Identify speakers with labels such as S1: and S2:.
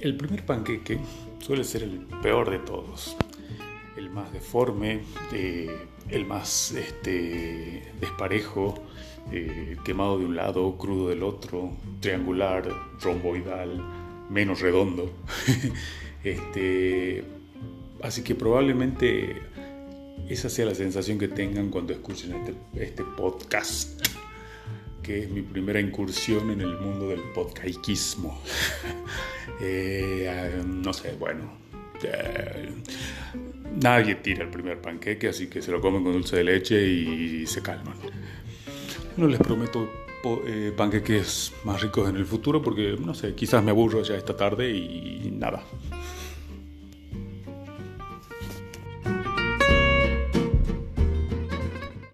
S1: El primer panqueque suele ser el peor de todos, el más deforme, eh, el más este, desparejo, eh, quemado de un lado, crudo del otro, triangular, romboidal, menos redondo. este, así que probablemente esa sea la sensación que tengan cuando escuchen este, este podcast que es mi primera incursión en el mundo del podcaikismo. Eh, no sé, bueno. Eh, nadie tira el primer panqueque, así que se lo comen con dulce de leche y se calman. No les prometo eh, panqueques más ricos en el futuro porque, no sé, quizás me aburro ya esta tarde y nada.